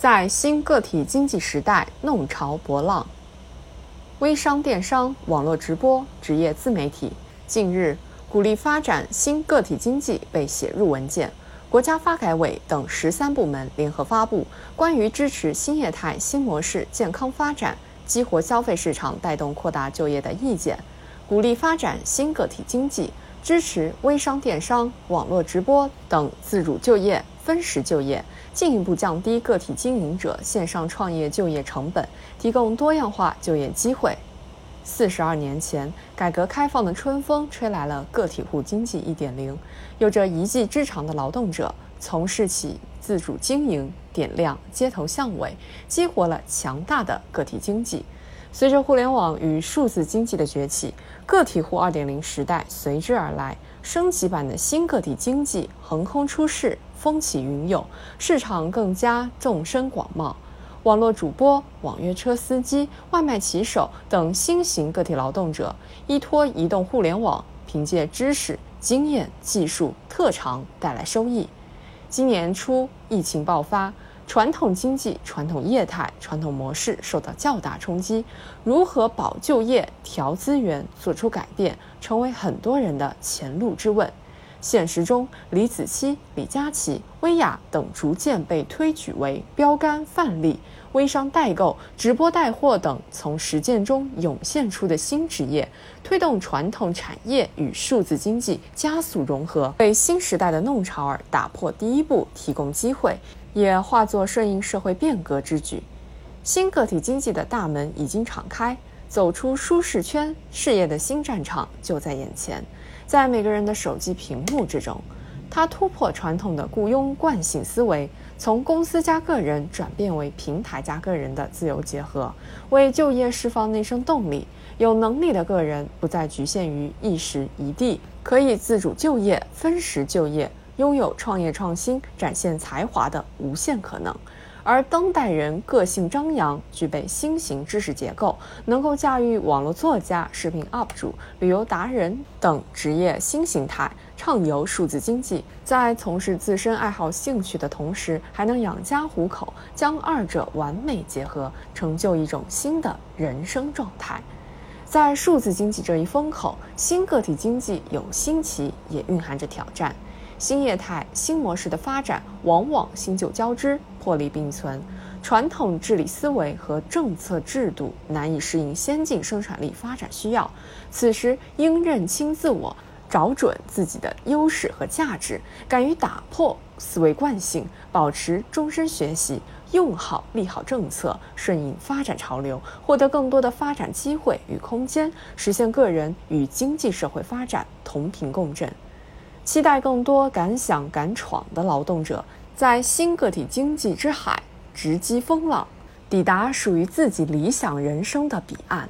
在新个体经济时代弄潮博浪，微商、电商、网络直播、职业自媒体，近日鼓励发展新个体经济被写入文件。国家发改委等十三部门联合发布《关于支持新业态新模式健康发展、激活消费市场、带动扩大就业的意见》，鼓励发展新个体经济，支持微商、电商、网络直播等自主就业、分时就业，进一步降低个体经营者线上创业就业成本，提供多样化就业机会。四十二年前，改革开放的春风吹来了个体户经济一点零，有着一技之长的劳动者从事起自主经营，点亮街头巷尾，激活了强大的个体经济。随着互联网与数字经济的崛起，个体户二点零时代随之而来，升级版的新个体经济横空出世，风起云涌，市场更加纵深广袤。网络主播、网约车司机、外卖骑手等新型个体劳动者，依托移动互联网，凭借知识、经验、技术特长带来收益。今年初，疫情爆发，传统经济、传统业态、传统模式受到较大冲击，如何保就业、调资源、做出改变，成为很多人的前路之问。现实中，李子柒、李佳琦、薇娅等逐渐被推举为标杆范例。微商代购、直播带货等从实践中涌现出的新职业，推动传统产业与数字经济加速融合，为新时代的弄潮儿打破第一步提供机会，也化作顺应社会变革之举。新个体经济的大门已经敞开，走出舒适圈，事业的新战场就在眼前。在每个人的手机屏幕之中，它突破传统的雇佣惯性思维，从公司加个人转变为平台加个人的自由结合，为就业释放内生动力。有能力的个人不再局限于一时一地，可以自主就业、分时就业，拥有创业创新、展现才华的无限可能。而当代人个性张扬，具备新型知识结构，能够驾驭网络作家、视频 UP 主、旅游达人等职业新形态，畅游数字经济，在从事自身爱好兴趣的同时，还能养家糊口，将二者完美结合，成就一种新的人生状态。在数字经济这一风口，新个体经济有新奇，也蕴含着挑战。新业态、新模式的发展，往往新旧交织、破例并存，传统治理思维和政策制度难以适应先进生产力发展需要。此时应认清自我，找准自己的优势和价值，敢于打破思维惯性，保持终身学习，用好利好政策，顺应发展潮流，获得更多的发展机会与空间，实现个人与经济社会发展同频共振。期待更多敢想敢闯的劳动者，在新个体经济之海直击风浪，抵达属于自己理想人生的彼岸。